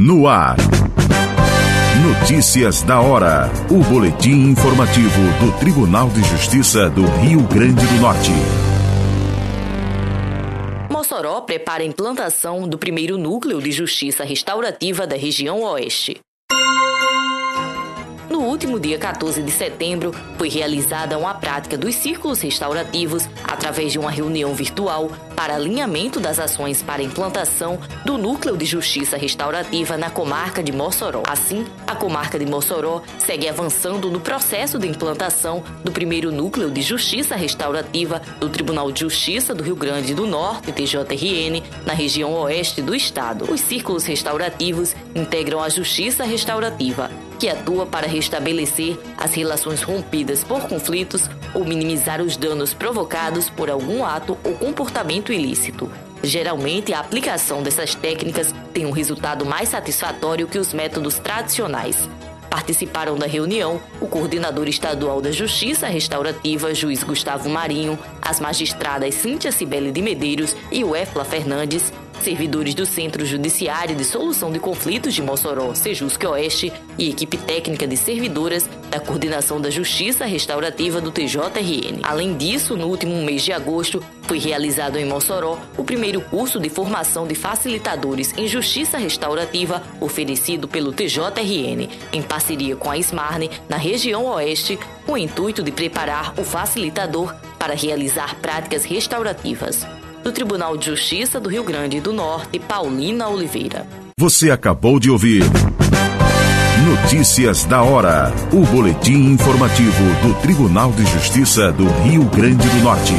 No ar. Notícias da hora. O boletim informativo do Tribunal de Justiça do Rio Grande do Norte. Mossoró prepara a implantação do primeiro núcleo de justiça restaurativa da região Oeste último dia 14 de setembro, foi realizada uma prática dos círculos restaurativos através de uma reunião virtual para alinhamento das ações para implantação do Núcleo de Justiça Restaurativa na comarca de Mossoró. Assim, a comarca de Mossoró segue avançando no processo de implantação do primeiro Núcleo de Justiça Restaurativa do Tribunal de Justiça do Rio Grande do Norte, TJRN, na região oeste do estado. Os círculos restaurativos integram a Justiça Restaurativa, que atua para restabelecer as relações rompidas por conflitos ou minimizar os danos provocados por algum ato ou comportamento ilícito. Geralmente, a aplicação dessas técnicas tem um resultado mais satisfatório que os métodos tradicionais. Participaram da reunião o coordenador estadual da Justiça Restaurativa, juiz Gustavo Marinho, as magistradas Cíntia Cibele de Medeiros e o Efla Fernandes, servidores do Centro Judiciário de Solução de Conflitos de Mossoró, Sejusque Oeste, e equipe técnica de servidoras da Coordenação da Justiça Restaurativa do TJRN. Além disso, no último mês de agosto, foi realizado em Mossoró o primeiro curso de formação de facilitadores em Justiça Restaurativa oferecido pelo TJRN, em parceria com a Smarne, na região Oeste, com o intuito de preparar o facilitador para realizar práticas restaurativas do Tribunal de Justiça do Rio Grande do Norte, Paulina Oliveira. Você acabou de ouvir Notícias da hora. O boletim informativo do Tribunal de Justiça do Rio Grande do Norte.